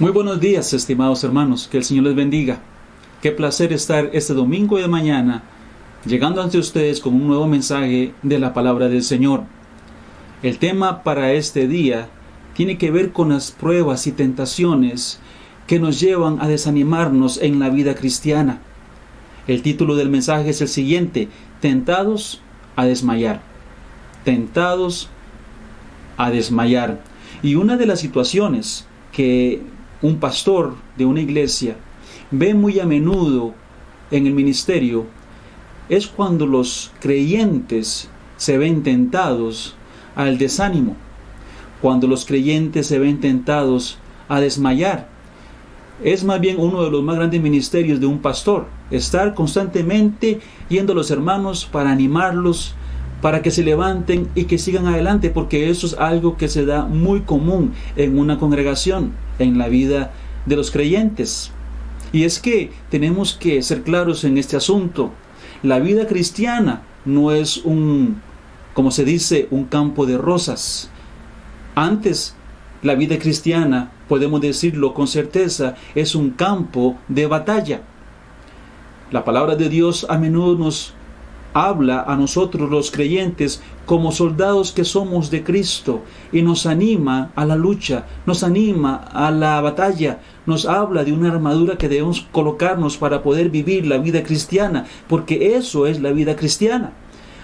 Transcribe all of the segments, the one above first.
Muy buenos días, estimados hermanos, que el Señor les bendiga. Qué placer estar este domingo de mañana llegando ante ustedes con un nuevo mensaje de la palabra del Señor. El tema para este día tiene que ver con las pruebas y tentaciones que nos llevan a desanimarnos en la vida cristiana. El título del mensaje es el siguiente, Tentados a desmayar. Tentados a desmayar. Y una de las situaciones que un pastor de una iglesia ve muy a menudo en el ministerio es cuando los creyentes se ven tentados al desánimo, cuando los creyentes se ven tentados a desmayar. Es más bien uno de los más grandes ministerios de un pastor, estar constantemente yendo a los hermanos para animarlos, para que se levanten y que sigan adelante, porque eso es algo que se da muy común en una congregación, en la vida de los creyentes. Y es que tenemos que ser claros en este asunto. La vida cristiana no es un, como se dice, un campo de rosas. Antes, la vida cristiana, podemos decirlo con certeza, es un campo de batalla. La palabra de Dios a menudo nos habla a nosotros los creyentes como soldados que somos de Cristo y nos anima a la lucha, nos anima a la batalla, nos habla de una armadura que debemos colocarnos para poder vivir la vida cristiana, porque eso es la vida cristiana.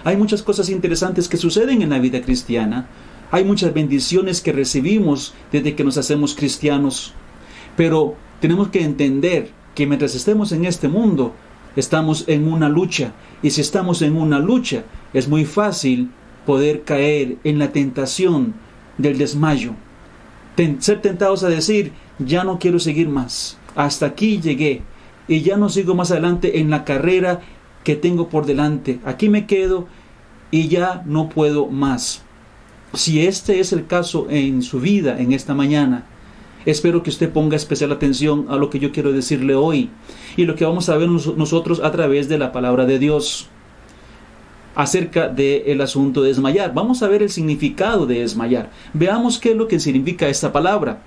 Hay muchas cosas interesantes que suceden en la vida cristiana, hay muchas bendiciones que recibimos desde que nos hacemos cristianos, pero tenemos que entender que mientras estemos en este mundo, estamos en una lucha. Y si estamos en una lucha, es muy fácil poder caer en la tentación del desmayo. ser tentados a decir, ya no quiero seguir más. Hasta aquí llegué. Y ya no sigo más adelante en la carrera que tengo por delante. Aquí me quedo y ya no puedo más. Si este es el caso en su vida en esta mañana, Espero que usted ponga especial atención a lo que yo quiero decirle hoy y lo que vamos a ver nosotros a través de la palabra de Dios acerca del asunto de desmayar. Vamos a ver el significado de desmayar. Veamos qué es lo que significa esta palabra.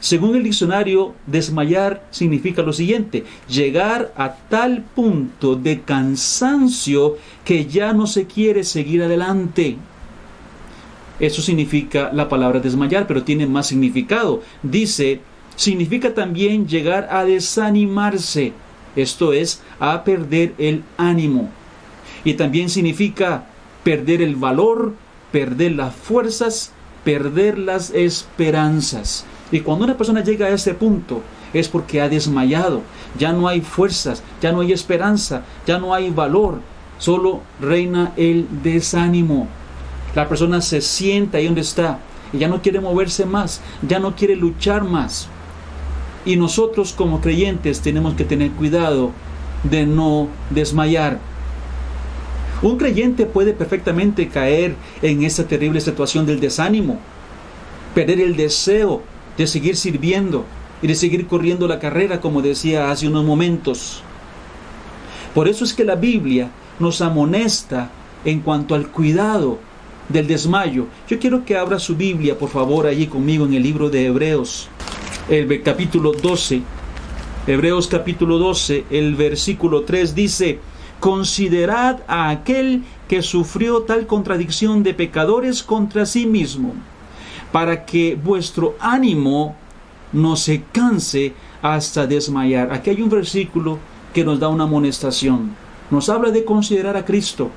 Según el diccionario, desmayar significa lo siguiente, llegar a tal punto de cansancio que ya no se quiere seguir adelante. Eso significa la palabra desmayar, pero tiene más significado. Dice, significa también llegar a desanimarse, esto es, a perder el ánimo. Y también significa perder el valor, perder las fuerzas, perder las esperanzas. Y cuando una persona llega a ese punto, es porque ha desmayado, ya no hay fuerzas, ya no hay esperanza, ya no hay valor, solo reina el desánimo. La persona se sienta ahí donde está y ya no quiere moverse más, ya no quiere luchar más. Y nosotros como creyentes tenemos que tener cuidado de no desmayar. Un creyente puede perfectamente caer en esa terrible situación del desánimo, perder el deseo de seguir sirviendo y de seguir corriendo la carrera, como decía hace unos momentos. Por eso es que la Biblia nos amonesta en cuanto al cuidado del desmayo. Yo quiero que abra su Biblia, por favor, allí conmigo en el libro de Hebreos, el capítulo 12. Hebreos capítulo 12, el versículo 3 dice, Considerad a aquel que sufrió tal contradicción de pecadores contra sí mismo, para que vuestro ánimo no se canse hasta desmayar. Aquí hay un versículo que nos da una amonestación. Nos habla de considerar a Cristo,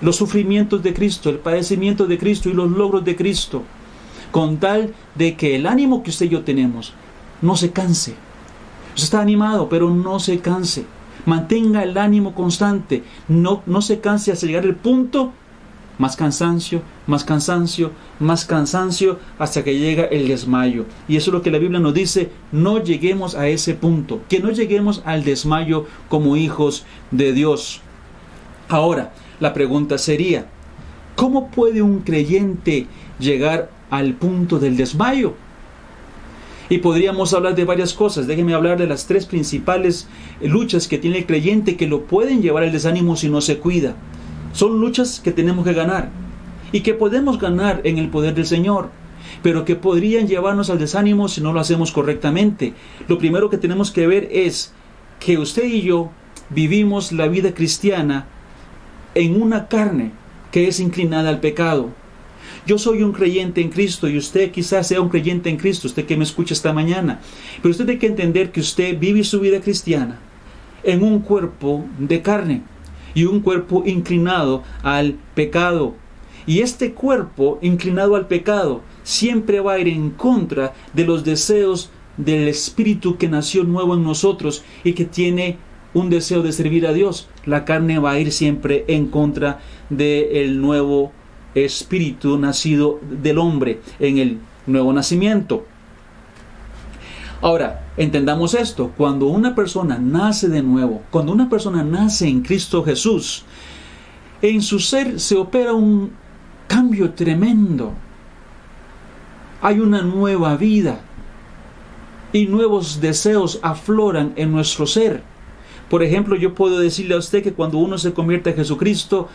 los sufrimientos de Cristo, el padecimiento de Cristo y los logros de Cristo, con tal de que el ánimo que usted y yo tenemos no se canse. Usted está animado, pero no se canse. Mantenga el ánimo constante, no, no se canse hasta llegar al punto más cansancio, más cansancio, más cansancio, hasta que llega el desmayo. Y eso es lo que la Biblia nos dice, no lleguemos a ese punto, que no lleguemos al desmayo como hijos de Dios. Ahora, la pregunta sería, ¿cómo puede un creyente llegar al punto del desmayo? Y podríamos hablar de varias cosas. Déjenme hablar de las tres principales luchas que tiene el creyente que lo pueden llevar al desánimo si no se cuida. Son luchas que tenemos que ganar y que podemos ganar en el poder del Señor. pero que podrían llevarnos al desánimo si no lo hacemos correctamente. Lo primero que tenemos que ver es que usted y yo vivimos la vida cristiana en una carne que es inclinada al pecado. Yo soy un creyente en Cristo y usted quizás sea un creyente en Cristo, usted que me escucha esta mañana. Pero usted tiene que entender que usted vive su vida cristiana en un cuerpo de carne y un cuerpo inclinado al pecado. Y este cuerpo inclinado al pecado siempre va a ir en contra de los deseos del Espíritu que nació nuevo en nosotros y que tiene un deseo de servir a Dios. La carne va a ir siempre en contra del nuevo espíritu nacido del hombre en el nuevo nacimiento. Ahora, entendamos esto, cuando una persona nace de nuevo, cuando una persona nace en Cristo Jesús, en su ser se opera un cambio tremendo. Hay una nueva vida y nuevos deseos afloran en nuestro ser. Por ejemplo, yo puedo decirle a usted que cuando uno se convierte a Jesucristo,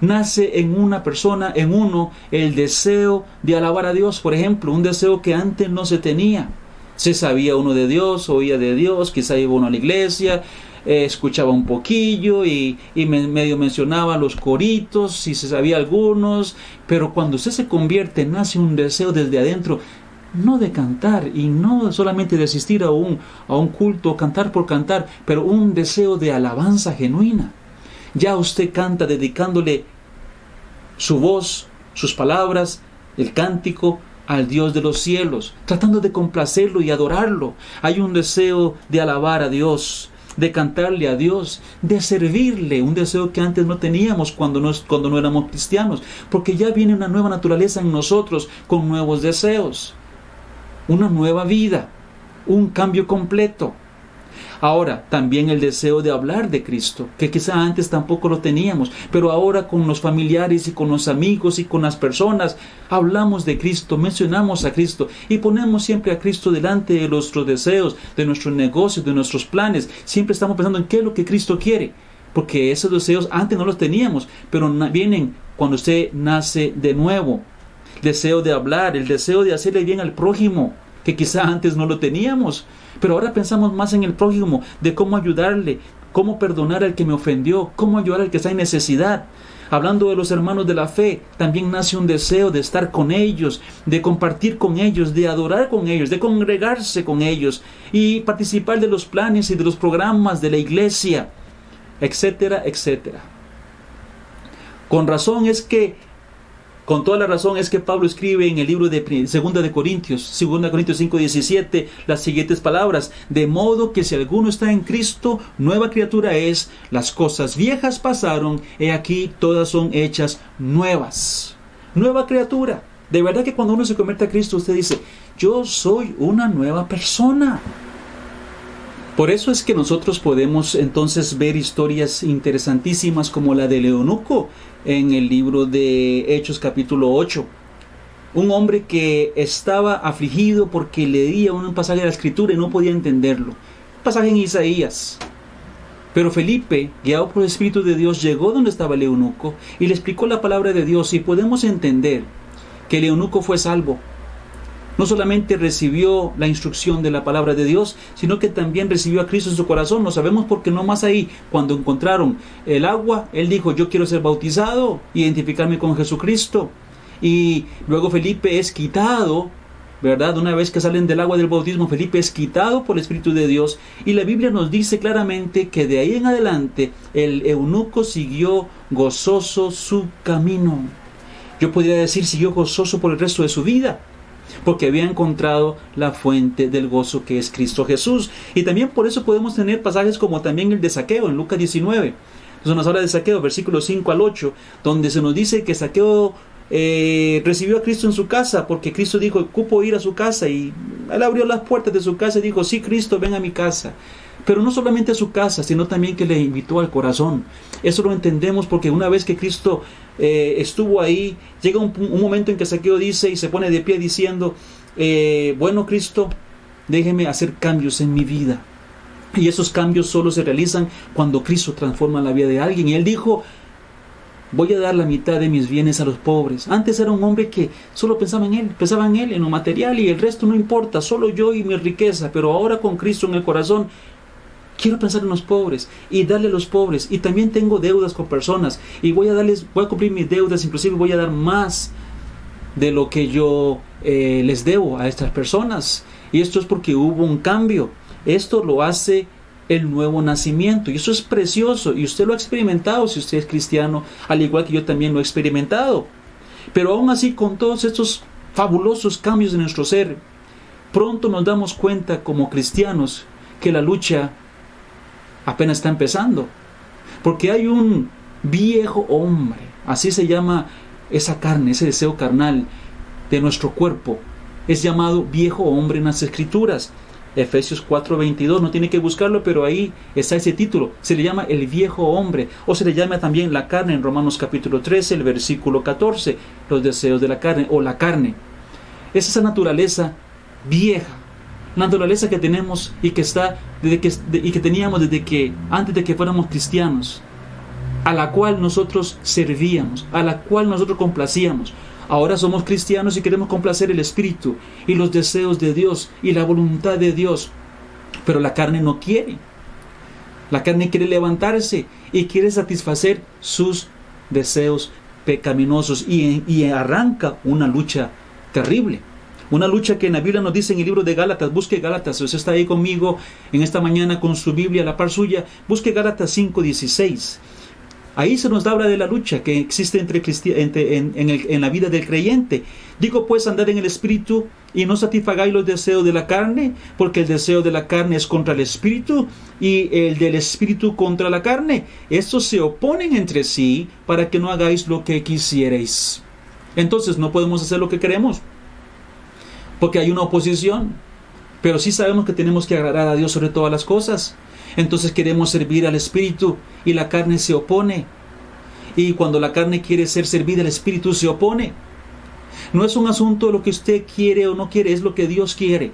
nace en una persona, en uno, el deseo de alabar a Dios, por ejemplo, un deseo que antes no se tenía. Se sabía uno de Dios, oía de Dios, quizá iba uno a la iglesia, eh, escuchaba un poquillo y, medio mencionaba los coritos, si se sabía algunos, pero cuando usted se convierte, nace un deseo desde adentro, no de cantar y no solamente de asistir a un, a un culto, cantar por cantar, pero un deseo de alabanza genuina. Ya usted canta dedicándole su voz, sus palabras, el cántico al Dios de los cielos, tratando de complacerlo y adorarlo. Hay un deseo de alabar a Dios, de cantarle a Dios, de servirle, un deseo que antes no teníamos cuando no, cuando no éramos cristianos, porque ya viene una nueva naturaleza en nosotros con nuevos deseos, una nueva vida, un cambio completo. Ahora, también el deseo de hablar de Cristo, que quizá antes tampoco lo teníamos, pero ahora con los familiares y con los amigos y con las personas hablamos de Cristo, mencionamos a Cristo y ponemos siempre a Cristo delante de nuestros deseos, de nuestros negocios, de nuestros planes. Siempre estamos pensando en qué es lo que Cristo quiere, porque esos deseos antes no los teníamos, pero vienen cuando usted nace de nuevo. Deseo de hablar, el deseo de hacerle bien al prójimo, que quizá antes no lo teníamos. Pero ahora pensamos más en el prójimo, de cómo ayudarle, cómo perdonar al que me ofendió, cómo ayudar al que está en necesidad. Hablando de los hermanos de la fe, también nace un deseo de estar con ellos, de compartir con ellos, de adorar con ellos, de congregarse con ellos y participar de los planes y de los programas de la iglesia, etcétera, etcétera. Con razón es que con toda la razón es que Pablo escribe en el libro de 2 de Corintios, 2 Corintios 5, 17, las siguientes palabras, de modo que si alguno está en Cristo, nueva criatura es, las cosas viejas pasaron, he aquí todas son hechas nuevas. Nueva criatura. De verdad que cuando uno se convierte a Cristo, usted dice, yo soy una nueva persona. Por eso es que nosotros podemos entonces ver historias interesantísimas como la de Leonuco en el libro de Hechos capítulo 8. Un hombre que estaba afligido porque leía un pasaje de la escritura y no podía entenderlo. Pasaje en Isaías. Pero Felipe, guiado por el Espíritu de Dios, llegó donde estaba el eunuco y le explicó la palabra de Dios y podemos entender que el eunuco fue salvo no solamente recibió la instrucción de la palabra de Dios, sino que también recibió a Cristo en su corazón. Lo sabemos porque no más ahí, cuando encontraron el agua, él dijo, yo quiero ser bautizado, identificarme con Jesucristo. Y luego Felipe es quitado, ¿verdad? Una vez que salen del agua del bautismo, Felipe es quitado por el Espíritu de Dios. Y la Biblia nos dice claramente que de ahí en adelante el eunuco siguió gozoso su camino. Yo podría decir, siguió gozoso por el resto de su vida porque había encontrado la fuente del gozo que es Cristo Jesús. Y también por eso podemos tener pasajes como también el de Saqueo en Lucas 19. Eso nos habla de Saqueo, versículos 5 al 8, donde se nos dice que Saqueo eh, recibió a Cristo en su casa, porque Cristo dijo, cupo ir a su casa, y él abrió las puertas de su casa y dijo, sí, Cristo, ven a mi casa. Pero no solamente a su casa, sino también que le invitó al corazón. Eso lo entendemos porque una vez que Cristo eh, estuvo ahí, llega un, momento en que Saqueo dice y se pone de pie diciendo, eh, bueno Cristo, déjeme hacer cambios en mi vida. Y esos cambios solo se realizan cuando Cristo transforma la vida de alguien. Y él dijo, voy a dar la mitad de mis bienes a los pobres. Antes era un hombre que solo pensaba en él, pensaba en él, en lo material y el resto no importa, solo yo y mi riqueza, pero ahora con Cristo en el corazón quiero pensar en los pobres y darle a los pobres y también tengo deudas con personas y voy a darles, voy a cumplir mis deudas, inclusive voy a dar más de lo que yo eh, les debo a estas personas. Y esto es porque hubo un cambio. Esto lo hace el nuevo nacimiento. Y eso es precioso. Y usted lo ha experimentado si usted es cristiano, al igual que yo también lo he experimentado. Pero aún así, con todos estos fabulosos cambios en nuestro ser, pronto nos damos cuenta como cristianos que la lucha apenas está empezando. Porque hay un viejo hombre, así se llama esa carne, ese deseo carnal de nuestro cuerpo. Es llamado viejo hombre en las escrituras. Efesios 4:22, no tiene que buscarlo, pero ahí está ese título. Se le llama el viejo hombre, o se le llama también la carne en Romanos capítulo 13, el versículo 14, los deseos de la carne o la carne. Es esa naturaleza vieja, naturaleza que tenemos y que está desde que, y que teníamos desde que antes de que fuéramos cristianos, a la cual nosotros servíamos, a la cual nosotros complacíamos. Ahora somos cristianos y queremos complacer el Espíritu y los deseos de Dios y la voluntad de Dios. Pero la carne no quiere. La carne quiere levantarse y quiere satisfacer sus deseos pecaminosos y, y arranca una lucha terrible. Una lucha que en la Biblia nos dice en el libro de Gálatas, busque Gálatas, usted está ahí conmigo en esta mañana con su Biblia a la par suya, busque Gálatas 5.16. Ahí se nos habla de la lucha que existe entre, en, en, la vida del creyente. Digo pues andar en el espíritu y no satisfagáis los deseos de la carne, porque el deseo de la carne es contra el espíritu y el del espíritu contra la carne. Estos se oponen entre sí para que no hagáis lo que quisierais. Entonces no podemos hacer lo que queremos, porque hay una oposición. Pero sí sabemos que tenemos que agradar a Dios sobre todas las cosas. Entonces queremos servir al Espíritu y la carne se opone. Y cuando la carne quiere ser servida, el Espíritu se opone. No es un asunto de lo que usted quiere o no quiere, es lo que Dios quiere.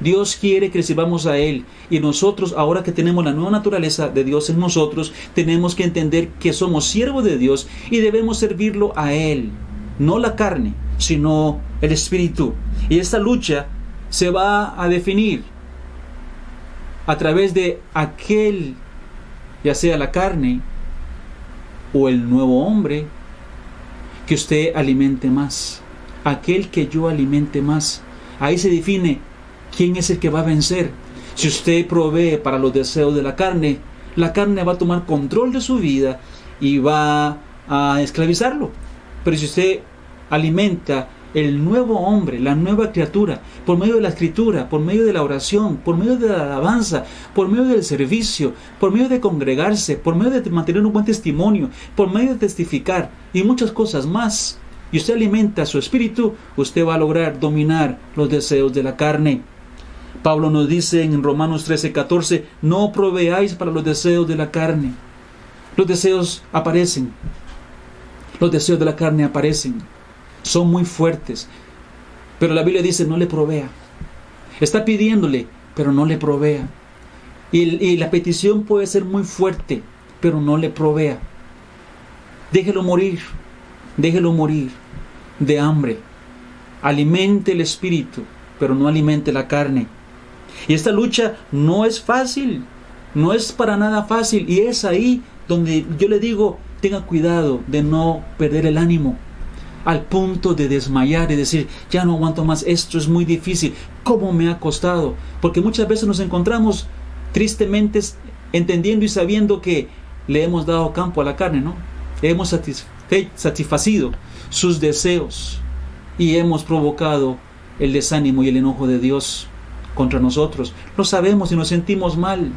Dios quiere que sirvamos a Él. Y nosotros, ahora que tenemos la nueva naturaleza de Dios en nosotros, tenemos que entender que somos siervos de Dios y debemos servirlo a Él. No la carne, sino el Espíritu. Y esta lucha se va a definir a través de aquel, ya sea la carne o el nuevo hombre, que usted alimente más. Aquel que yo alimente más. Ahí se define quién es el que va a vencer. Si usted provee para los deseos de la carne, la carne va a tomar control de su vida y va a esclavizarlo. Pero si usted alimenta el nuevo hombre, la nueva criatura, por medio de la escritura, por medio de la oración, por medio de la alabanza, por medio del servicio, por medio de congregarse, por medio de mantener un buen testimonio, por medio de testificar y muchas cosas más. Y usted alimenta su espíritu, usted va a lograr dominar los deseos de la carne. Pablo nos dice en Romanos 13, 14, no proveáis para los deseos de la carne. Los deseos aparecen. Los deseos de la carne aparecen son muy fuertes. Pero la Biblia dice, no le provea. Está pidiéndole, pero no le provea. Y, la petición puede ser muy fuerte, pero no le provea. Déjelo morir, déjelo morir de hambre. Alimente el espíritu, pero no alimente la carne. Y esta lucha no es fácil, no es para nada fácil. Y es ahí donde yo le digo, tenga cuidado de no perder el ánimo al punto de desmayar y decir, ya no aguanto más, esto es muy difícil, ¿cómo me ha costado? Porque muchas veces nos encontramos tristemente entendiendo y sabiendo que le hemos dado campo a la carne, ¿no? Hemos satisfacido sus deseos y hemos provocado el desánimo y el enojo de Dios contra nosotros. Lo sabemos y nos sentimos mal.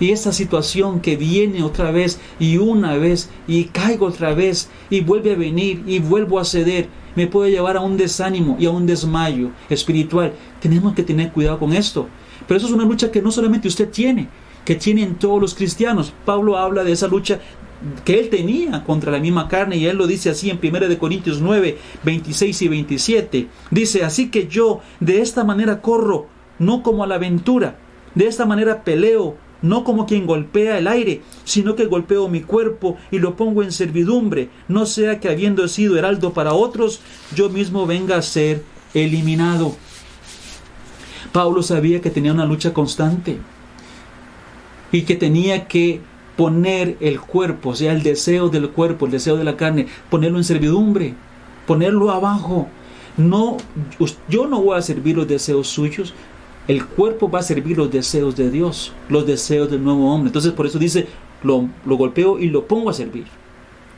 Y esa situación que viene otra vez y una vez y caigo otra vez y vuelve a venir y vuelvo a ceder, me puede llevar a un desánimo y a un desmayo espiritual. Tenemos que tener cuidado con esto. Pero eso es una lucha que no solamente usted tiene, que tienen todos los cristianos. Pablo habla de esa lucha que él tenía contra la misma carne y él lo dice así en 1 Corintios 9, 26 y 27. Dice, así que yo de esta manera corro, no como a la aventura, de esta manera peleo, no como quien golpea el aire, sino que golpeo mi cuerpo y lo pongo en servidumbre, no sea que habiendo sido heraldo para otros, yo mismo venga a ser eliminado. Pablo sabía que tenía una lucha constante y que tenía que poner el cuerpo, o sea, el deseo del cuerpo, el deseo de la carne, ponerlo en servidumbre, ponerlo abajo. No, yo no voy a servir los deseos suyos, el cuerpo va a servir los deseos de Dios, los deseos del nuevo hombre. Entonces por eso dice, lo, golpeo y lo pongo a servir.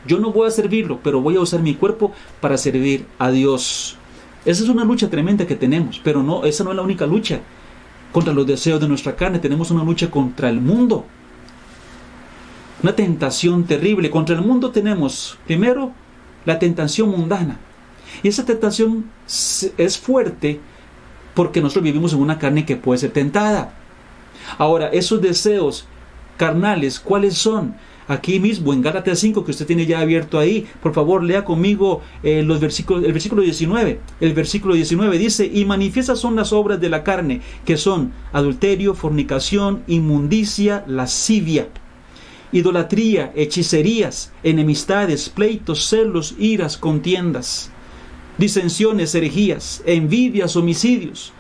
Yo no voy a servirlo, pero voy a usar mi cuerpo para servir a Dios. Esa es una lucha tremenda que tenemos, pero no, esa no es la única lucha contra los deseos de nuestra carne, tenemos una lucha contra el mundo. Una tentación terrible. Contra el mundo tenemos, primero, la tentación mundana. Y esa tentación es fuerte porque nosotros vivimos en una carne que puede ser tentada. Ahora, esos deseos carnales, ¿cuáles son? Aquí mismo en Gálatas 5 que usted tiene ya abierto ahí, por favor lea conmigo eh, los versículos, el versículo 19. El versículo 19 dice, y manifiestas son las obras de la carne, que son adulterio, fornicación, inmundicia, lascivia, idolatría, hechicerías, enemistades, pleitos, celos, iras, contiendas disensiones, herejías, envidias, homicidios,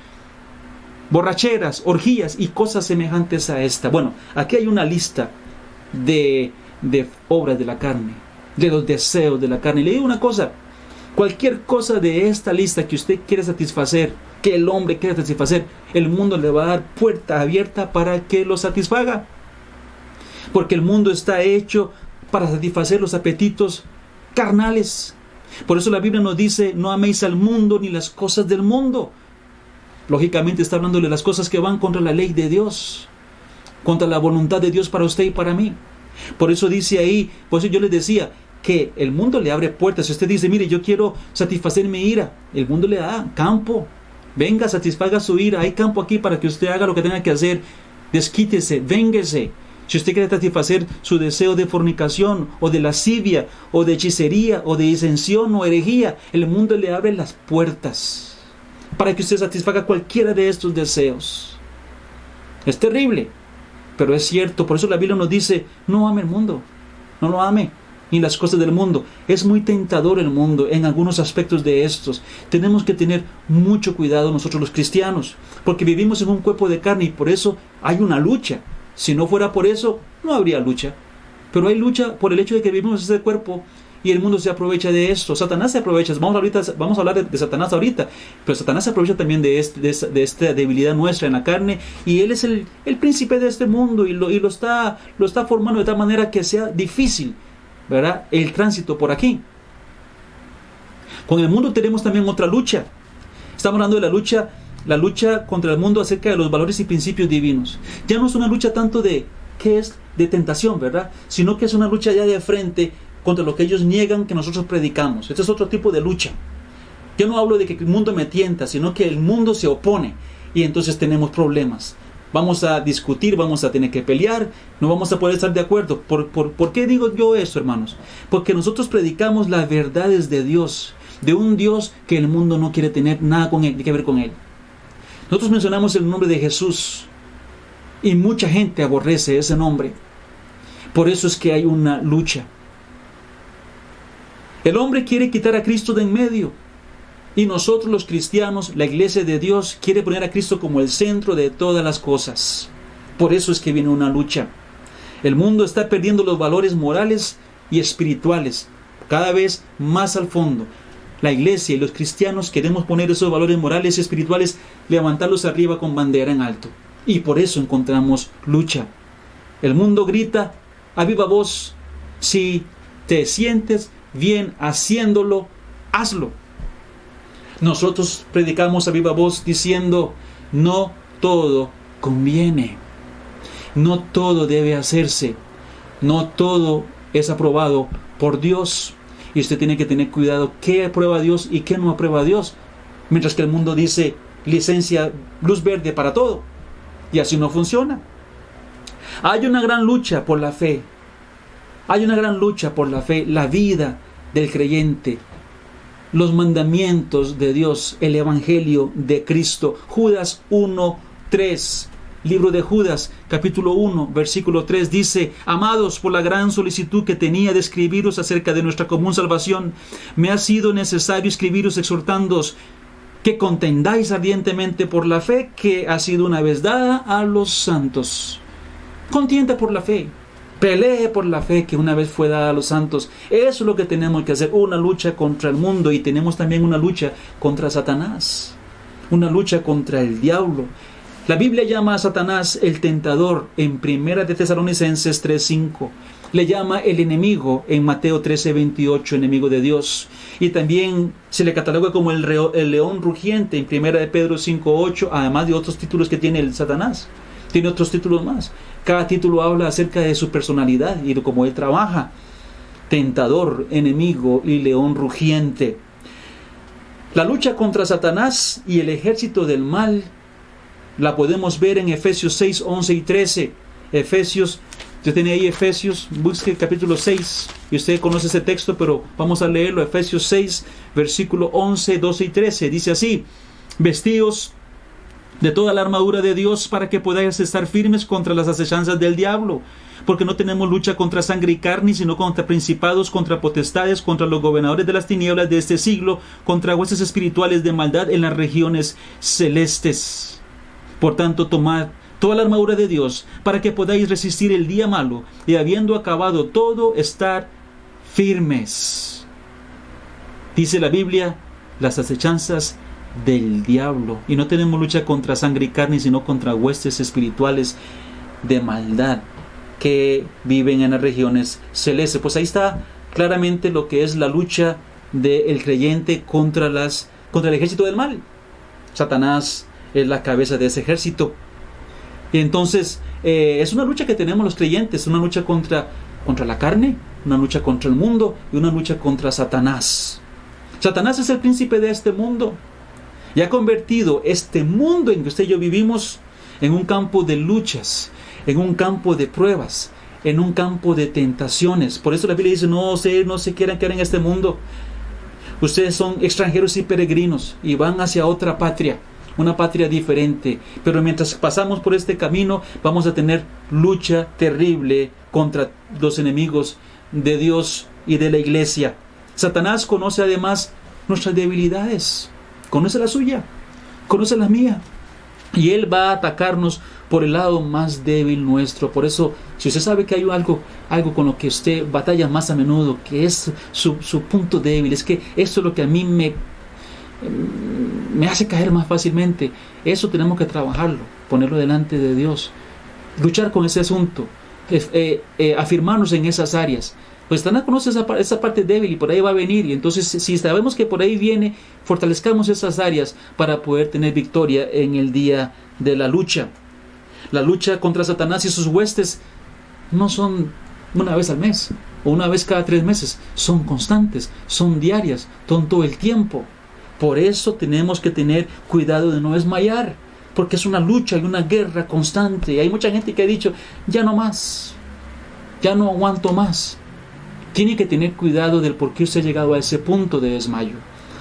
borracheras, orgías y cosas semejantes a esta. Bueno, aquí hay una lista de, de obras de la carne, de los deseos de la carne. le digo una cosa, cualquier cosa de esta lista que usted quiere satisfacer, que el hombre quiere satisfacer, el mundo le va a dar puerta abierta para que lo satisfaga. Porque el mundo está hecho para satisfacer los apetitos carnales. Por eso la Biblia nos dice, no améis al mundo ni las cosas del mundo. Lógicamente está hablando de las cosas que van contra la ley de Dios, contra la voluntad de Dios para usted y para mí. Por eso dice ahí, por eso yo les decía, que el mundo le abre puertas. Si usted dice, mire, yo quiero satisfacer mi ira, el mundo le da campo. Venga, satisfaga su ira. Hay campo aquí para que usted haga lo que tenga que hacer. Desquítese, véngase. Si usted quiere satisfacer su deseo de fornicación o de lascivia o de hechicería o de disensión o herejía, el mundo le abre las puertas para que usted satisfaga cualquiera de estos deseos. Es terrible, pero es cierto. Por eso la Biblia nos dice, no ame el mundo, no lo ame ni las cosas del mundo. Es muy tentador el mundo en algunos aspectos de estos. Tenemos que tener mucho cuidado nosotros los cristianos, porque vivimos en un cuerpo de carne y por eso hay una lucha. Si no fuera por eso, no habría lucha. Pero hay lucha por el hecho de que vivimos ese cuerpo y el mundo se aprovecha de esto. Satanás se aprovecha. Vamos, ahorita, vamos a hablar de, Satanás ahorita. Pero Satanás se aprovecha también de, este, de, esta debilidad nuestra en la carne. Y él es el, el príncipe de este mundo y, lo, y lo, está, lo está formando de tal manera que sea difícil ¿verdad? el tránsito por aquí. Con el mundo tenemos también otra lucha. Estamos hablando de la lucha la lucha contra el mundo acerca de los valores y principios divinos. Ya no es una lucha tanto de qué es de tentación, ¿verdad? Sino que es una lucha ya de frente contra lo que ellos niegan que nosotros predicamos. Este es otro tipo de lucha. Yo no hablo de que el mundo me tienta, sino que el mundo se opone y entonces tenemos problemas. Vamos a discutir, vamos a tener que pelear, no vamos a poder estar de acuerdo. ¿Por, por qué digo yo eso, hermanos? Porque nosotros predicamos las verdades de Dios, de un Dios que el mundo no quiere tener nada con él, que ver con él. Nosotros mencionamos el nombre de Jesús y mucha gente aborrece ese nombre. Por eso es que hay una lucha. El hombre quiere quitar a Cristo de en medio. Y nosotros los cristianos, la iglesia de Dios, quiere poner a Cristo como el centro de todas las cosas. Por eso es que viene una lucha. El mundo está perdiendo los valores morales y espirituales cada vez más al fondo la iglesia y los cristianos queremos poner esos valores morales y espirituales, levantarlos arriba con bandera en alto. Y por eso encontramos lucha. El mundo grita a viva voz, si te sientes bien haciéndolo, hazlo. Nosotros predicamos a viva voz diciendo, no todo conviene, no todo debe hacerse, no todo es aprobado por Dios. Y usted tiene que tener cuidado qué aprueba Dios y qué no aprueba Dios. Mientras que el mundo dice licencia, luz verde para todo. Y así no funciona. Hay una gran lucha por la fe. Hay una gran lucha por la fe, la vida del creyente, los mandamientos de Dios, el Evangelio de Cristo. Judas 1, 3. Libro de Judas, capítulo 1, versículo 3, dice, Amados, por la gran solicitud que tenía de escribiros acerca de nuestra común salvación, me ha sido necesario escribiros exhortándoos que contendáis ardientemente por la fe que ha sido una vez dada a los santos. Contienda por la fe. Pelee por la fe que una vez fue dada a los santos. Eso es lo que tenemos que hacer. Una lucha contra el mundo y tenemos también una lucha contra Satanás. Una lucha contra el diablo. La Biblia llama a Satanás el tentador en Primera de Tesalonicenses 3:5. Le llama el enemigo en Mateo 13:28, enemigo de Dios. Y también se le cataloga como el, el león rugiente en Primera de Pedro 5:8, además de otros títulos que tiene el Satanás. Tiene otros títulos más. Cada título habla acerca de su personalidad y de cómo él trabaja. Tentador, enemigo y león rugiente. La lucha contra Satanás y el ejército del mal la podemos ver en Efesios 6, 11 y 13. Efesios, yo tenía ahí Efesios, busque el capítulo 6, y usted conoce ese texto, pero vamos a leerlo. Efesios 6, versículo 11, 12 y 13. Dice así, vestidos de toda la armadura de Dios para que podáis estar firmes contra las acechanzas del diablo, porque no tenemos lucha contra sangre y carne, sino contra principados, contra potestades, contra los gobernadores de las tinieblas de este siglo, contra huestes espirituales de maldad en las regiones celestes. Por tanto, tomad toda la armadura de Dios para que podáis resistir el día malo y habiendo acabado todo, estar firmes. Dice la Biblia, las acechanzas del diablo. Y no tenemos lucha contra sangre y carne, sino contra huestes espirituales de maldad que viven en las regiones celestes. Pues ahí está claramente lo que es la lucha del creyente contra, las, contra el ejército del mal. Satanás es la cabeza de ese ejército. Y entonces eh, es una lucha que tenemos los creyentes, una lucha contra, contra la carne, una lucha contra el mundo y una lucha contra Satanás. Satanás es el príncipe de este mundo y ha convertido este mundo en que usted y yo vivimos en un campo de luchas, en un campo de pruebas, en un campo de tentaciones. Por eso la Biblia dice, no se, no se quieran quedar en este mundo. Ustedes son extranjeros y peregrinos y van hacia otra patria, una patria diferente. Pero mientras pasamos por este camino vamos a tener lucha terrible contra los enemigos de Dios y de la iglesia. Satanás conoce además nuestras debilidades conoce la suya, conoce la mía. Y Él va a atacarnos por el lado más débil nuestro. Por eso, si usted sabe que hay algo, algo con lo que usted batalla más a menudo, que es su, su punto débil, es que esto es lo que a mí me, me hace caer más fácilmente, eso tenemos que trabajarlo, ponerlo delante de Dios, luchar con ese asunto, eh, eh, afirmarnos en esas áreas pues Satanás conoce esa, esa, parte débil y por ahí va a venir. Y entonces, si sabemos que por ahí viene, fortalezcamos esas áreas para poder tener victoria en el día de la lucha. La lucha contra Satanás y sus huestes no son una vez al mes o una vez cada tres meses, son constantes, son diarias, son todo el tiempo. Por eso tenemos que tener cuidado de no desmayar, porque es una lucha y una guerra constante. Y hay mucha gente que ha dicho, ya no más, ya no aguanto más tiene que tener cuidado del por qué usted ha llegado a ese punto de desmayo.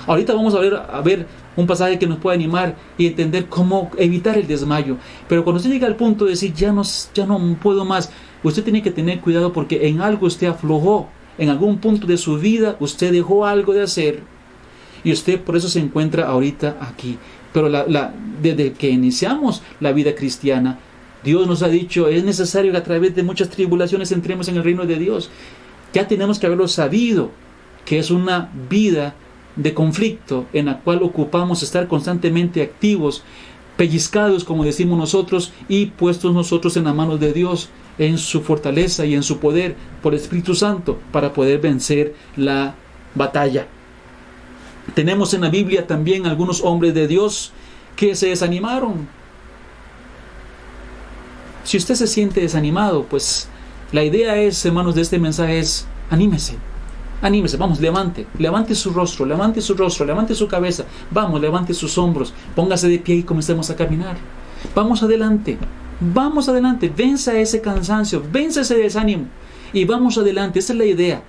Ahorita vamos a ver, a ver un pasaje que nos puede animar y entender cómo evitar el desmayo. Pero cuando usted llega al punto de decir, ya no, ya no puedo más, usted tiene que tener cuidado porque en algo usted aflojó, en algún punto de su vida usted dejó algo de hacer y usted por eso se encuentra ahorita aquí. Pero la, desde que iniciamos la vida cristiana, Dios nos ha dicho, es necesario que a través de muchas tribulaciones entremos en el reino de Dios. Ya tenemos que haberlo sabido, que es una vida de conflicto en la cual ocupamos estar constantemente activos, pellizcados, como decimos nosotros, y puestos nosotros en la mano de Dios, en su fortaleza y en su poder por el Espíritu Santo, para poder vencer la batalla. Tenemos en la Biblia también algunos hombres de Dios que se desanimaron. Si usted se siente desanimado, pues la idea es, hermanos, de este mensaje es, anímese, anímese, vamos, levante, levante su rostro, levante su rostro, levante su cabeza, vamos, levante sus hombros, póngase de pie y comencemos a caminar. Vamos adelante, vamos adelante, venza ese cansancio, venza ese desánimo y vamos adelante, esa es la idea.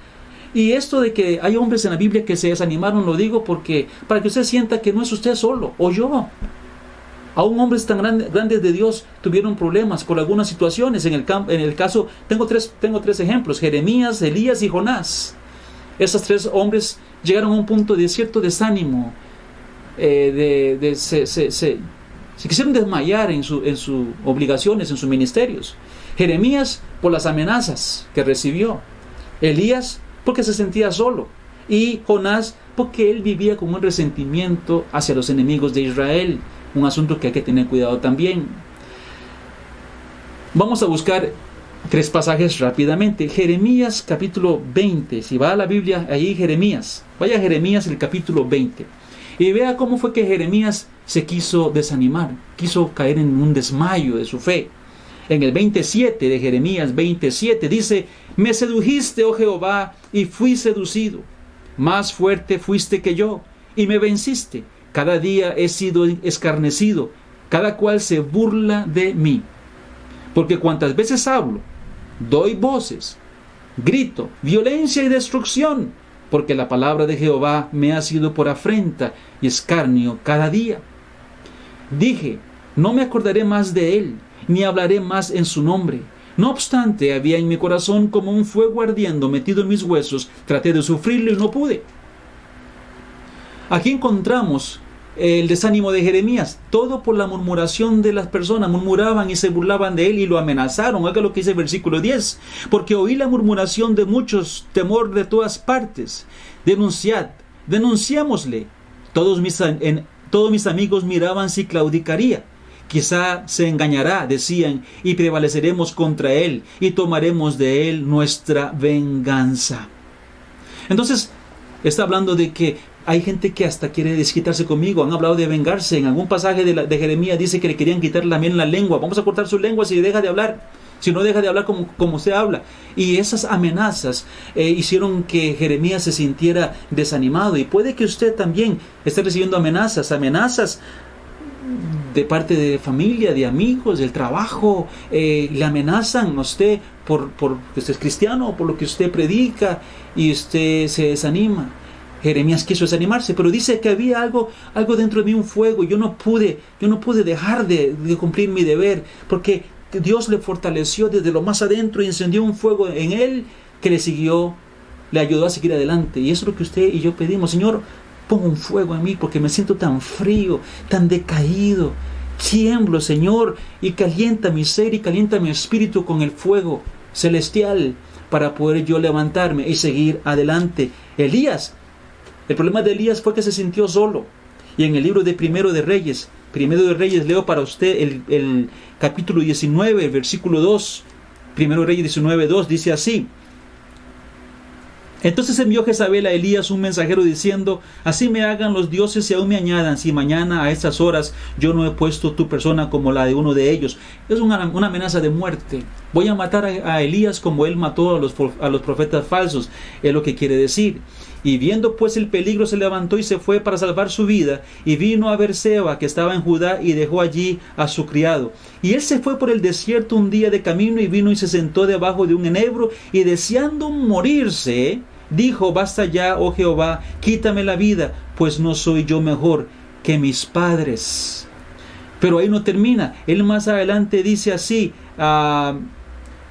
Y esto de que hay hombres en la Biblia que se desanimaron, lo digo porque para que usted sienta que no es usted solo o yo. Aún hombres tan grandes de Dios tuvieron problemas con algunas situaciones. En el, en el caso, tengo tres, tengo tres ejemplos, Jeremías, Elías y Jonás. Esos tres hombres llegaron a un punto de cierto desánimo, eh, de, se, se, quisieron desmayar en, su, en sus obligaciones, en sus ministerios. Jeremías por las amenazas que recibió. Elías porque se sentía solo. Y Jonás porque él vivía con un resentimiento hacia los enemigos de Israel un asunto que hay que tener cuidado también. Vamos a buscar tres pasajes rápidamente. Jeremías capítulo 20. Si va a la Biblia, ahí Jeremías. Vaya a Jeremías el capítulo 20. Y vea cómo fue que Jeremías se quiso desanimar, quiso caer en un desmayo de su fe. En el 27 de Jeremías 27 dice, me sedujiste, oh Jehová, y fui seducido. Más fuerte fuiste que yo, y me venciste cada día he sido escarnecido, cada cual se burla de mí. Porque cuantas veces hablo, doy voces, grito, violencia y destrucción, porque la palabra de Jehová me ha sido por afrenta y escarnio cada día. Dije, no me acordaré más de él, ni hablaré más en su nombre. No obstante, había en mi corazón como un fuego ardiendo metido en mis huesos, traté de sufrirlo y no pude. Aquí encontramos el desánimo de Jeremías, todo por la murmuración de las personas, murmuraban y se burlaban de él y lo amenazaron. Haga lo que dice el versículo 10, porque oí la murmuración de muchos, temor de todas partes. Denunciad, denunciámosle. Todos mis, en, todos mis amigos miraban si claudicaría. Quizá se engañará, decían, y prevaleceremos contra él y tomaremos de él nuestra venganza. Entonces, está hablando de que hay gente que hasta quiere desquitarse conmigo. Han hablado de vengarse. En algún pasaje de, Jeremías dice que le querían quitar también la lengua. Vamos a cortar su lengua si deja de hablar. Si no deja de hablar como, como habla. Y esas amenazas eh, hicieron que Jeremías se sintiera desanimado. Y puede que usted también esté recibiendo amenazas. Amenazas de parte de familia, de amigos, del trabajo, eh, le amenazan a usted por, por que usted es cristiano, por lo que usted predica y usted se desanima. Jeremías quiso desanimarse, pero dice que había algo, algo dentro de mí, un fuego. Yo no pude, yo no pude dejar de, cumplir mi deber, porque Dios le fortaleció desde lo más adentro y encendió un fuego en él que le siguió, le ayudó a seguir adelante. Y eso es lo que usted y yo pedimos, Señor, ponga un fuego en mí porque me siento tan frío, tan decaído. Tiemblo, Señor, y calienta mi ser y calienta mi espíritu con el fuego celestial para poder yo levantarme y seguir adelante. Elías el problema de Elías fue que se sintió solo. Y en el libro de Primero de Reyes, Primero de Reyes, leo para usted el, capítulo 19, el versículo 2. Primero de Reyes 19, 2 dice así. Entonces envió Jezabel a Elías un mensajero diciendo, así me hagan los dioses y aún me añadan, si mañana a estas horas yo no he puesto tu persona como la de uno de ellos. Es una, amenaza de muerte. Voy a matar a, Elías como él mató a los, a los profetas falsos, es lo que quiere decir. Y viendo pues el peligro se levantó y se fue para salvar su vida, y vino a Berseba, que estaba en Judá, y dejó allí a su criado. Y él se fue por el desierto un día de camino, y vino y se sentó debajo de un enebro, y deseando morirse, dijo, basta ya, oh Jehová, quítame la vida, pues no soy yo mejor que mis padres. Pero ahí no termina. Él más adelante dice así, ah,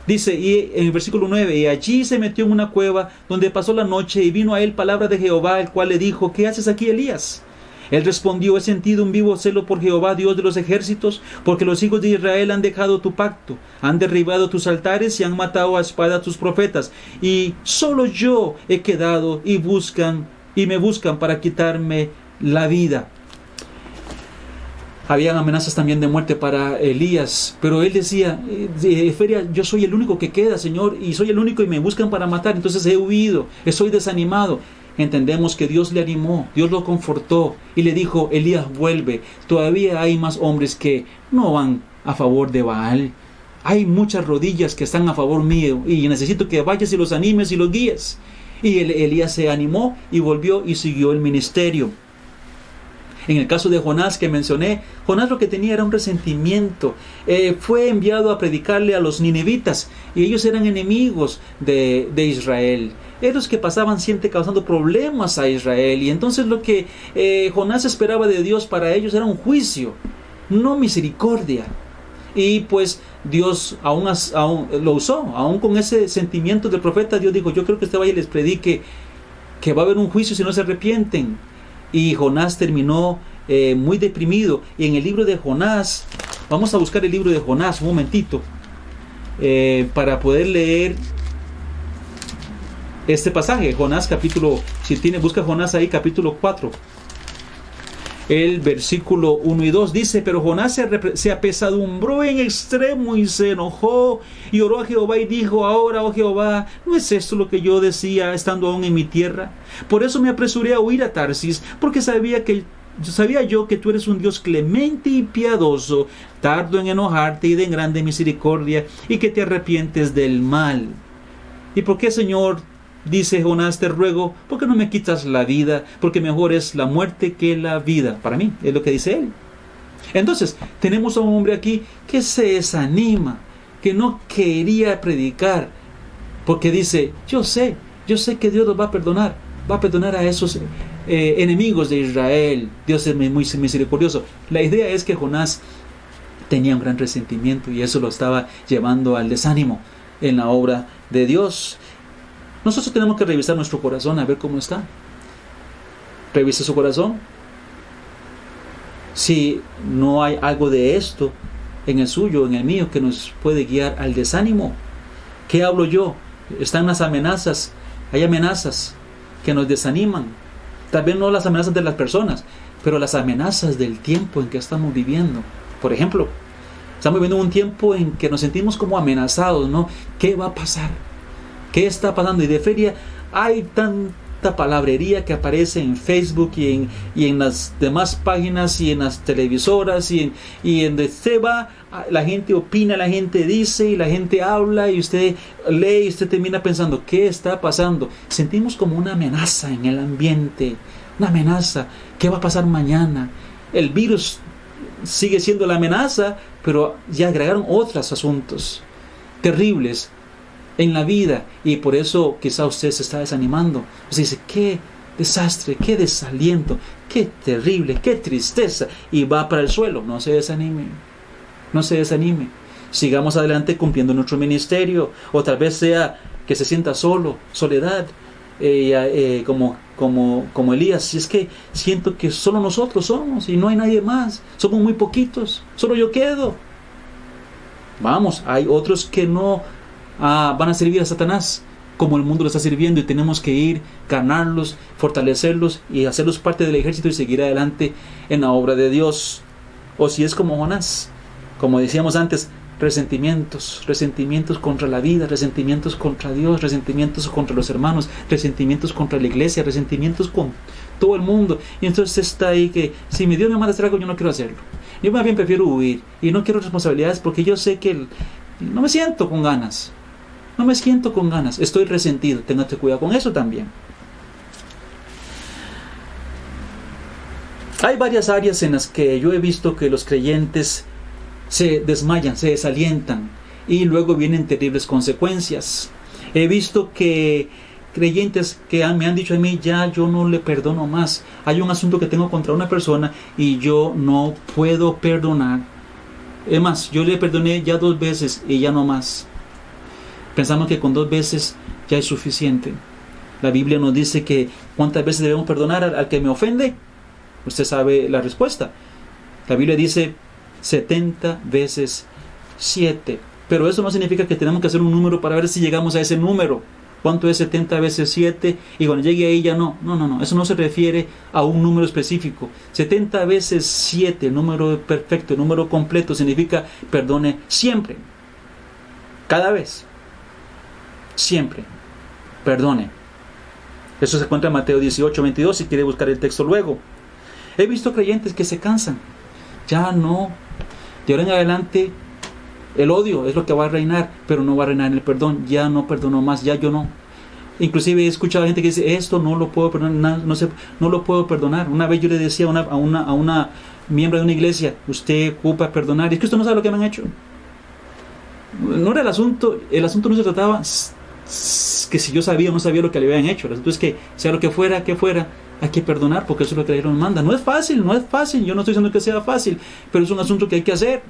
Dice y en el versículo 9, y allí se metió en una cueva donde pasó la noche y vino a él palabra de Jehová, el cual le dijo, ¿qué haces aquí, Elías? Él respondió, he sentido un vivo celo por Jehová, Dios de los ejércitos, porque los hijos de Israel han dejado tu pacto, han derribado tus altares y han matado a espada a tus profetas, y solo yo he quedado y buscan y me buscan para quitarme la vida. Habían amenazas también de muerte para Elías, pero él decía, eh, Feria, yo soy el único que queda, Señor, y soy el único y me buscan para matar, entonces he huido, estoy desanimado. Entendemos que Dios le animó, Dios lo confortó y le dijo, Elías vuelve, todavía hay más hombres que no van a favor de Baal, hay muchas rodillas que están a favor mío y necesito que vayas y los animes y los guíes. Y Elías se animó y volvió y siguió el ministerio. En el caso de Jonás que mencioné, Jonás lo que tenía era un resentimiento. Eh, fue enviado a predicarle a los ninevitas y ellos eran enemigos de, Israel. Ellos que pasaban siempre causando problemas a Israel. Y entonces lo que eh, Jonás esperaba de Dios para ellos era un juicio. no misericordia. Y pues Dios aún, lo usó, aún con ese sentimiento del profeta, Dios dijo, yo creo que usted vaya les predique que va a haber un juicio si no se arrepienten. Y Jonás terminó eh, muy deprimido. Y en el libro de Jonás, vamos a buscar el libro de Jonás un momentito, eh, para poder leer este pasaje, Jonás capítulo, si tiene, busca Jonás ahí capítulo 4 el versículo 1 y 2 dice, pero Jonás se, apesadumbró en extremo y se enojó y oró a Jehová y dijo, ahora, oh Jehová, ¿no es esto lo que yo decía estando aún en mi tierra? Por eso me apresuré a huir a Tarsis, porque sabía que sabía yo que tú eres un Dios clemente y piadoso, tardo en enojarte y de grande misericordia, y que te arrepientes del mal. ¿Y por qué, Señor, Dice Jonás, te ruego, ¿por qué no me quitas la vida? Porque mejor es la muerte que la vida. Para mí, es lo que dice él. Entonces, tenemos a un hombre aquí que se desanima, que no quería predicar, porque dice, yo sé, yo sé que Dios nos va a perdonar, va a perdonar a esos eh, enemigos de Israel. Dios es muy misericordioso. La idea es que Jonás tenía un gran resentimiento y eso lo estaba llevando al desánimo en la obra de Dios. Nosotros tenemos que revisar nuestro corazón a ver cómo está. Revise su corazón. Si no hay algo de esto en el suyo, en el mío, que nos puede guiar al desánimo. ¿Qué hablo yo? Están las amenazas. Hay amenazas que nos desaniman. Tal vez no las amenazas de las personas, pero las amenazas del tiempo en que estamos viviendo. Por ejemplo, estamos viviendo un tiempo en que nos sentimos como amenazados, ¿no? ¿Qué va a pasar? ¿Qué está pasando? Y de feria hay tanta palabrería que aparece en Facebook y en, y en las demás páginas y en las televisoras y en, y en donde la gente opina, la gente dice y la gente habla y usted lee y usted termina pensando, ¿qué está pasando? Sentimos como una amenaza en el ambiente, una amenaza, ¿qué va a pasar mañana? El virus sigue siendo la amenaza, pero ya agregaron otros asuntos terribles en la vida y por eso quizá usted se está desanimando. Usted dice, qué desastre, qué desaliento, qué terrible, qué tristeza y va para el suelo. No se desanime, no se desanime. Sigamos adelante cumpliendo nuestro ministerio o tal vez sea que se sienta solo, soledad, eh, como, como, como Elías. Si es que siento que solo nosotros somos y no hay nadie más, somos muy poquitos, solo yo quedo. Vamos, hay otros que no Ah, van a servir a Satanás como el mundo lo está sirviendo y tenemos que ir, ganarlos, fortalecerlos y hacerlos parte del ejército y seguir adelante en la obra de Dios. O si es como Jonás, como decíamos antes, resentimientos, resentimientos contra la vida, resentimientos contra Dios, resentimientos contra los hermanos, resentimientos contra la iglesia, resentimientos con todo el mundo. Y entonces está ahí que si mi Dios me manda a hacer algo, yo no quiero hacerlo. Yo más bien prefiero huir y no quiero responsabilidades porque yo sé que no me siento con ganas. No me siento con ganas, estoy resentido. Téngate cuidado con eso también. Hay varias áreas en las que yo he visto que los creyentes se desmayan, se desalientan y luego vienen terribles consecuencias. He visto que creyentes que me han dicho a mí, ya yo no le perdono más. Hay un asunto que tengo contra una persona y yo no puedo perdonar. Es más, yo le perdoné ya dos veces y ya no más. Pensamos que con dos veces ya es suficiente. La Biblia nos dice que cuántas veces debemos perdonar al, que me ofende. Usted sabe la respuesta. La Biblia dice 70 veces 7. Pero eso no significa que tenemos que hacer un número para ver si llegamos a ese número. ¿Cuánto es 70 veces 7? Y cuando llegue ahí ya no. No, no, no. Eso no se refiere a un número específico. 70 veces 7, número perfecto, número completo, significa perdone siempre. Cada vez siempre. Perdone. Eso se encuentra en Mateo 18, 22 si quiere buscar el texto luego. He visto creyentes que se cansan. Ya no. De ahora en adelante el odio es lo que va a reinar, pero no va a reinar el perdón. Ya no perdono más, ya yo no. Inclusive he escuchado a gente que dice, esto no lo puedo perdonar, no, no lo puedo perdonar. Una vez yo le decía a una, a una, a una miembro de una iglesia, usted ocupa perdonar. Es que usted no sabe lo que me han hecho. No era el asunto, el asunto no se trataba que si yo sabía o no sabía lo que le habían hecho. Entonces que sea lo que fuera, que fuera, hay que perdonar porque eso es lo que manda. No es fácil, no es fácil, yo no estoy diciendo que sea fácil, pero es un asunto que hay que hacer.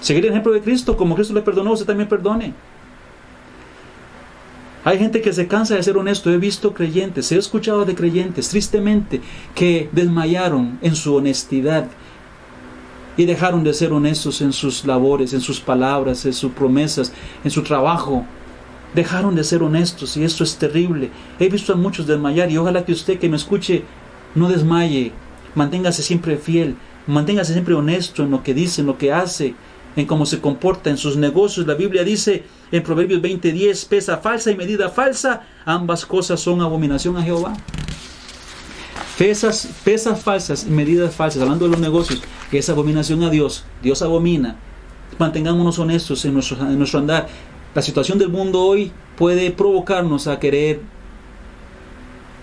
Seguir el ejemplo de Cristo, como Cristo le perdonó, usted también perdone. Hay gente que se cansa de ser honesto. He visto creyentes, he escuchado de creyentes, tristemente, que desmayaron en su honestidad y dejaron de ser honestos en sus labores, en sus palabras, en sus promesas, en su trabajo. Dejaron de ser honestos y esto es terrible. He visto a muchos desmayar y ojalá que usted que me escuche no desmaye. Manténgase siempre fiel, manténgase siempre honesto en lo que dice, en lo que hace, en cómo se comporta en sus negocios. La Biblia dice en Proverbios 20:10, pesa falsa y medida falsa, ambas cosas son abominación a Jehová. Pesas, pesas falsas y medidas falsas, hablando de los negocios, que es abominación a Dios, Dios abomina. Mantengámonos honestos en nuestro, en nuestro andar. La situación del mundo hoy puede provocarnos a querer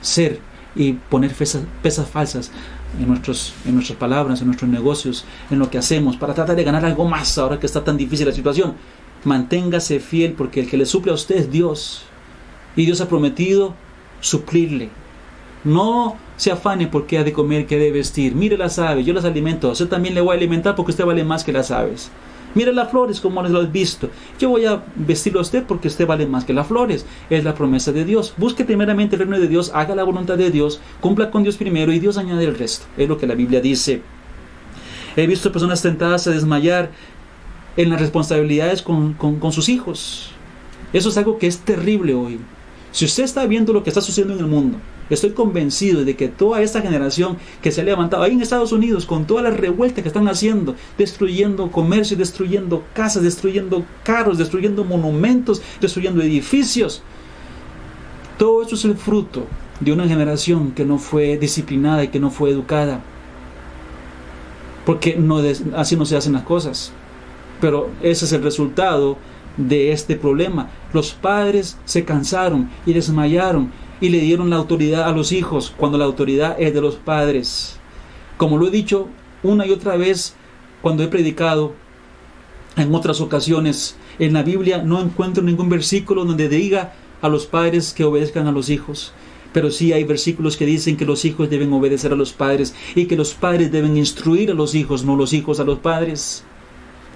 ser y poner pesas, falsas en, nuestros, en nuestras palabras, en nuestros negocios, en lo que hacemos, para tratar de ganar algo más ahora que está tan difícil la situación. Manténgase fiel porque el que le suple a usted es Dios. Y Dios ha prometido suplirle. No se afane porque ha de comer, que ha de vestir. Mire las aves, yo las alimento. Usted también le voy a alimentar porque usted vale más que las aves. Mire las flores como lo has visto. Yo voy a vestirlo a usted porque usted vale más que las flores. Es la promesa de Dios. Busque primeramente el reino de Dios, haga la voluntad de Dios, cumpla con Dios primero y Dios añade el resto. Es lo que la Biblia dice. He visto personas tentadas a desmayar en las responsabilidades con, con sus hijos. Eso es algo que es terrible hoy. Si usted está viendo lo que está sucediendo en el mundo, Estoy convencido de que toda esta generación que se ha levantado ahí en Estados Unidos con todas las revueltas que están haciendo, destruyendo comercio, destruyendo casas, destruyendo carros, destruyendo monumentos, destruyendo edificios. Todo eso es el fruto de una generación que no fue disciplinada y que no fue educada. Porque así no se hacen las cosas. Pero ese es el resultado de este problema. Los padres se cansaron y desmayaron y le dieron la autoridad a los hijos cuando la autoridad es de los padres. Como lo he dicho una y otra vez cuando he predicado en otras ocasiones, en la Biblia no encuentro ningún versículo donde diga a los padres que obedezcan a los hijos. Pero sí hay versículos que dicen que los hijos deben obedecer a los padres y que los padres deben instruir a los hijos, no los hijos a los padres.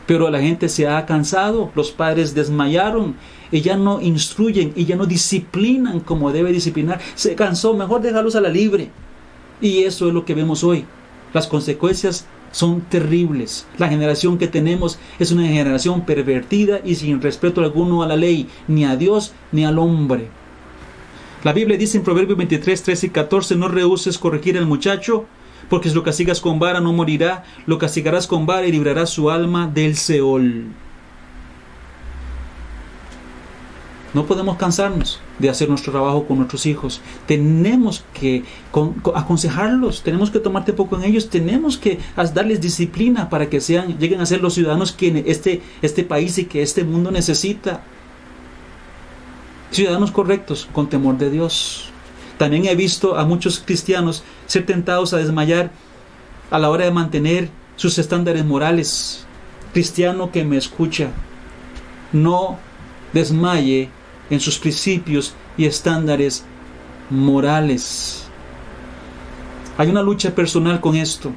Pero la gente se ha cansado, los padres desmayaron y ya no instruyen y ya no disciplinan como debe disciplinar. Se cansó, mejor dejarlos a la libre. Y eso es lo que vemos hoy. Las consecuencias son terribles. La generación que tenemos es una generación pervertida y sin respeto alguno a la ley, ni a Dios ni al hombre. La Biblia dice en Proverbios 23, 13 y 14, no rehuses corregir al muchacho, porque si lo castigas con vara no morirá, lo castigarás con vara y librarás su alma del Seol. No podemos cansarnos de hacer nuestro trabajo con nuestros hijos. Tenemos que aconsejarlos, tenemos que tomar poco en ellos, tenemos que darles disciplina para que sean, lleguen a ser los ciudadanos que este, este país y que este mundo necesita. Ciudadanos correctos, con temor de Dios. También he visto a muchos cristianos ser tentados a desmayar a la hora de mantener sus estándares morales. Cristiano que me escucha, no desmaye en sus principios y estándares morales. Hay una lucha personal con esto.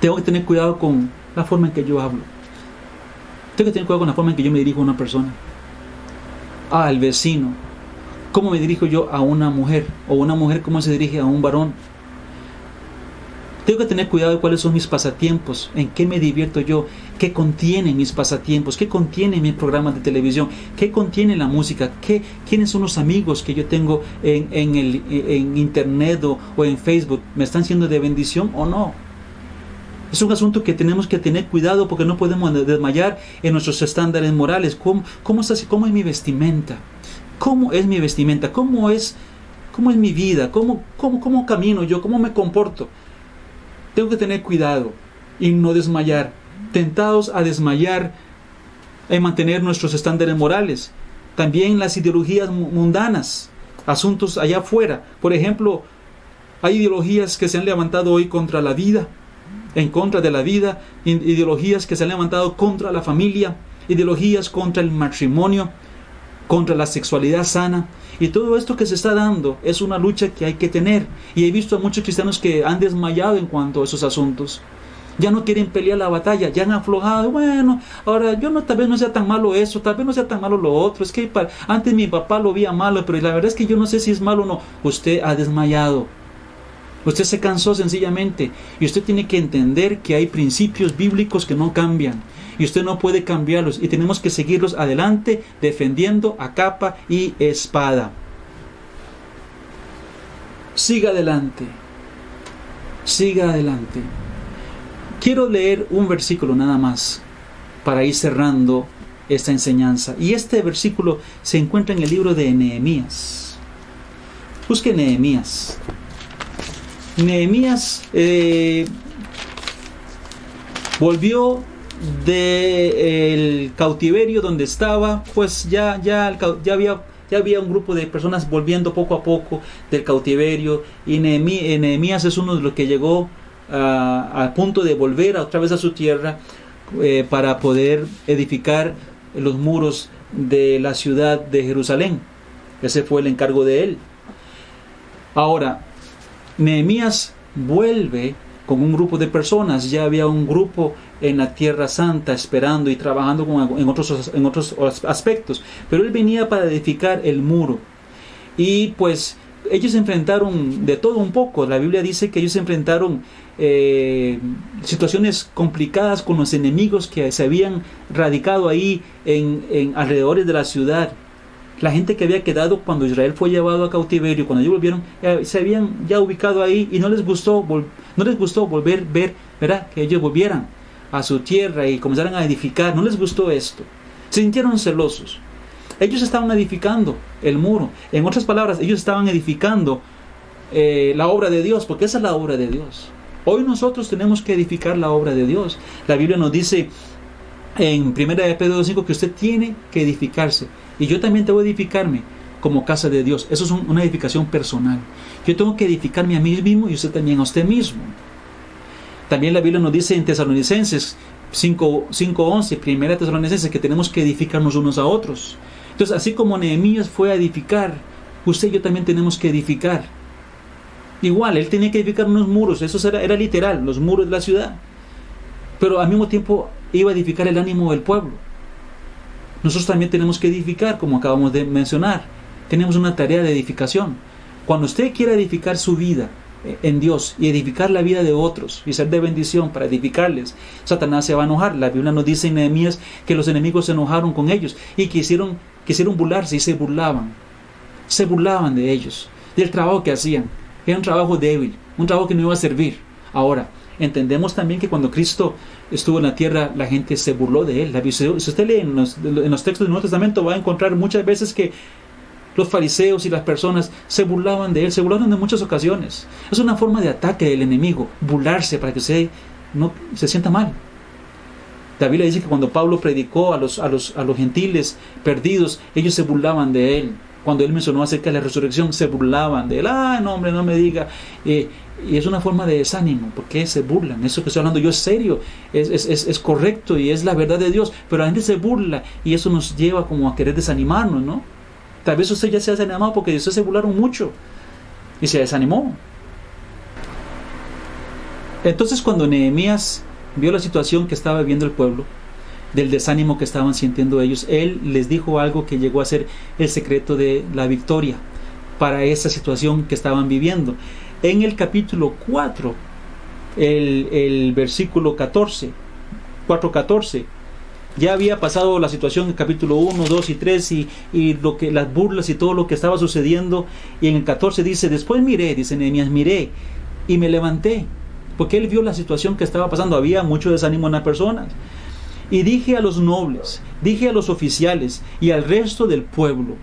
Tengo que tener cuidado con la forma en que yo hablo. Tengo que tener cuidado con la forma en que yo me dirijo a una persona. El vecino. ¿Cómo me dirijo yo a una mujer? O una mujer cómo se dirige a un varón. Tengo que tener cuidado de cuáles son mis pasatiempos, en qué me divierto yo, qué contienen mis pasatiempos, qué contienen mis programas de televisión, qué contiene la música, qué, quiénes son los amigos que yo tengo en, el, internet o, en Facebook, me están siendo de bendición o no. Es un asunto que tenemos que tener cuidado porque no podemos desmayar en nuestros estándares morales. ¿Cómo, cómo, cómo es mi vestimenta? ¿Cómo es mi vestimenta? ¿Cómo es, cómo es mi vida? ¿Cómo, cómo, ¿Cómo camino yo? ¿Cómo me comporto? Tengo que tener cuidado y no desmayar, tentados a desmayar en mantener nuestros estándares morales. También las ideologías mundanas, asuntos allá afuera. Por ejemplo, hay ideologías que se han levantado hoy contra la vida, en contra de la vida, ideologías que se han levantado contra la familia, ideologías contra el matrimonio, contra la sexualidad sana. Y todo esto que se está dando es una lucha que hay que tener. Y he visto a muchos cristianos que han desmayado en cuanto a esos asuntos. Ya no quieren pelear la batalla, ya han aflojado. Bueno, ahora yo no, tal vez no sea tan malo eso, tal vez no sea tan malo lo otro. Es que antes mi papá lo veía malo, pero la verdad es que yo no sé si es malo o no. Usted ha desmayado. Usted se cansó sencillamente. Y usted tiene que entender que hay principios bíblicos que no cambian y usted no puede cambiarlos y tenemos que seguirlos adelante defendiendo a capa y espada. Siga adelante, siga adelante. Quiero leer un versículo nada más para ir cerrando esta enseñanza. Y este versículo se encuentra en el libro de Nehemías. Busque Nehemías. Nehemías eh, volvió del cautiverio donde estaba, pues ya, ya, ya, había, ya había un grupo de personas volviendo poco a poco del cautiverio y Nehemías es uno de los que llegó al punto de volver otra vez a su tierra eh, para poder edificar los muros de la ciudad de Jerusalén. Ese fue el encargo de él. Ahora, Nehemías vuelve con un grupo de personas, ya había un grupo en la Tierra Santa esperando y trabajando en, otros, en otros aspectos, pero él venía para edificar el muro. Y pues ellos se enfrentaron de todo un poco, la Biblia dice que ellos se enfrentaron eh, situaciones complicadas con los enemigos que se habían radicado ahí en, en alrededores de la ciudad la gente que había quedado cuando Israel fue llevado a cautiverio, cuando ellos volvieron, se habían ya ubicado ahí y no les gustó, no les gustó volver ver, ¿verdad? que ellos volvieran a su tierra y comenzaran a edificar. No les gustó esto. Se sintieron celosos. Ellos estaban edificando el muro. En otras palabras, ellos estaban edificando eh, la obra de Dios, porque esa es la obra de Dios. Hoy nosotros tenemos que edificar la obra de Dios. La Biblia nos dice en 1 Pedro 2.5 que usted tiene que edificarse. Y yo también que edificarme como casa de Dios. Eso es una edificación personal. Yo tengo que edificarme a mí mismo y usted también a usted mismo. También la Biblia nos dice en Tesalonicenses 5.11, primera Tesalonicenses, que tenemos que edificarnos unos a otros. Entonces, así como Nehemías fue a edificar, usted y yo también tenemos que edificar. Igual, él tenía que edificar unos muros, eso era, era literal, los muros de la ciudad. Pero al mismo tiempo iba a edificar el ánimo del pueblo. Nosotros también tenemos que edificar, como acabamos de mencionar. Tenemos una tarea de edificación. Cuando usted quiera edificar su vida en Dios y edificar la vida de otros y ser de bendición para edificarles, Satanás se va a enojar. La Biblia nos dice en Nehemías que los enemigos se enojaron con ellos y quisieron, quisieron burlarse y se burlaban. Se burlaban de ellos, del trabajo que hacían. Era un trabajo débil, un trabajo que no iba a servir. Ahora, entendemos también que cuando Cristo estuvo en la tierra, la gente se burló de él. Si usted lee en los, textos del Nuevo Testamento, va a encontrar muchas veces que los fariseos y las personas se burlaban de él, se burlaron en muchas ocasiones. Es una forma de ataque del enemigo, burlarse para que usted no se sienta mal. La Biblia dice que cuando Pablo predicó a los, a los, a los gentiles perdidos, ellos se burlaban de él. Cuando él mencionó acerca de la resurrección, se burlaban de él. Ah, no, hombre, no me diga. Eh, y es una forma de desánimo, porque se burlan. Eso que estoy hablando yo es serio, es, es, es, correcto y es la verdad de Dios, pero la gente se burla y eso nos lleva como a querer desanimarnos, ¿no? Tal vez usted ya se ha desanimado porque ustedes se burlaron mucho y se desanimó. Entonces cuando Nehemías vio la situación que estaba viviendo el pueblo, del desánimo que estaban sintiendo ellos, él les dijo algo que llegó a ser el secreto de la victoria para esa situación que estaban viviendo en el capítulo 4, el, el versículo 14, 4.14, ya había pasado la situación en capítulo 1, 2 y 3 y, y, lo que, las burlas y todo lo que estaba sucediendo. Y en el 14 dice, después miré, dice Nehemías, miré y me levanté, porque él vio la situación que estaba pasando. Había mucho desánimo en las personas. Y dije a los nobles, dije a los oficiales y al resto del pueblo,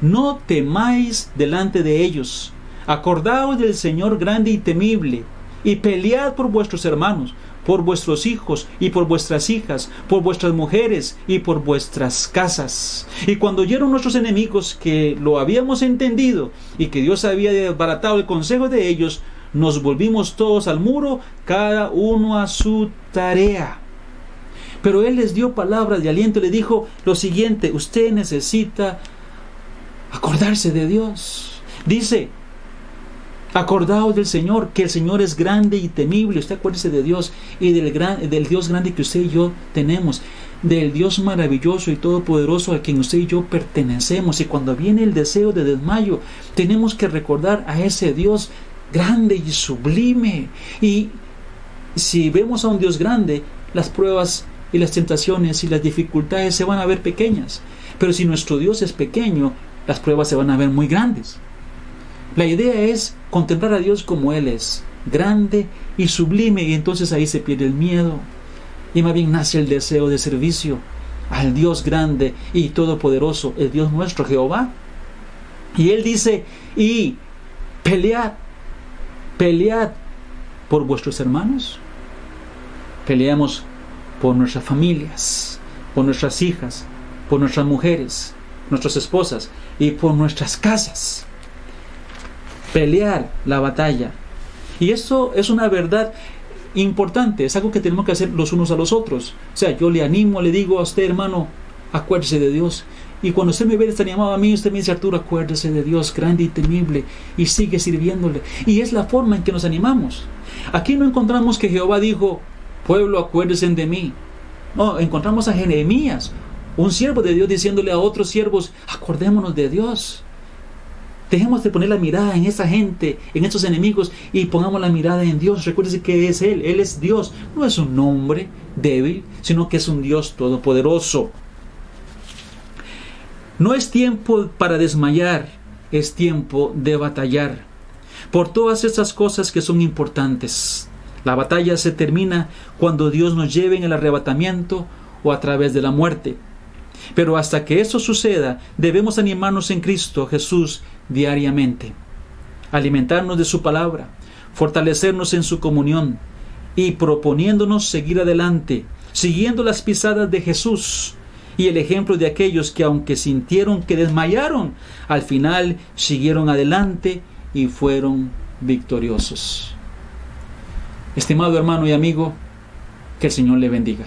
no temáis delante de ellos, Acordaos del Señor grande y temible, y pelead por vuestros hermanos, por vuestros hijos y por vuestras hijas, por vuestras mujeres y por vuestras casas. Y cuando oyeron nuestros enemigos que lo habíamos entendido y que Dios había desbaratado el consejo de ellos, nos volvimos todos al muro, cada uno a su tarea. Pero Él les dio palabras de aliento y le dijo lo siguiente, usted necesita acordarse de Dios. Dice, acordaos del Señor, que el Señor es grande y temible. Usted acuérdese de Dios y del, gran, del Dios grande que usted y yo tenemos, del Dios maravilloso y todopoderoso a quien usted y yo pertenecemos. Y cuando viene el deseo de desmayo, tenemos que recordar a ese Dios grande y sublime. Y si vemos a un Dios grande, las pruebas y las tentaciones y las dificultades se van a ver pequeñas. Pero si nuestro Dios es pequeño, las pruebas se van a ver muy grandes. La idea es contemplar a Dios como Él es, grande y sublime, y entonces ahí se pierde el miedo. Y más bien nace el deseo de servicio al Dios grande y todopoderoso, el Dios nuestro, Jehová. Y Él dice, y pelead, pelead por vuestros hermanos. Peleamos por nuestras familias, por nuestras hijas, por nuestras mujeres, nuestras esposas y por nuestras casas. Pelear la batalla. Y eso es una verdad importante, es algo que tenemos que hacer los unos a los otros. O sea, yo le animo, le digo a usted, hermano, acuérdese de Dios. Y cuando usted me ve animado a mí, usted me dice, Arturo, acuérdese de Dios, grande y temible, y sigue sirviéndole. Y es la forma en que nos animamos. Aquí no encontramos que Jehová dijo, pueblo, acuérdense de mí. No, encontramos a Jeremías, un siervo de Dios diciéndole a otros siervos, acordémonos de Dios. Dejemos de poner la mirada en esa gente, en estos enemigos, y pongamos la mirada en Dios. Recuérdense que es Él, Él es Dios. No es un hombre débil, sino que es un Dios todopoderoso. No es tiempo para desmayar, es tiempo de batallar. Por todas estas cosas que son importantes. La batalla se termina cuando Dios nos lleve en el arrebatamiento o a través de la muerte. Pero hasta que eso suceda, debemos animarnos en Cristo Jesús diariamente, alimentarnos de su palabra, fortalecernos en su comunión y proponiéndonos seguir adelante, siguiendo las pisadas de Jesús y el ejemplo de aquellos que aunque sintieron que desmayaron, al final siguieron adelante y fueron victoriosos. Estimado hermano y amigo, que el Señor le bendiga.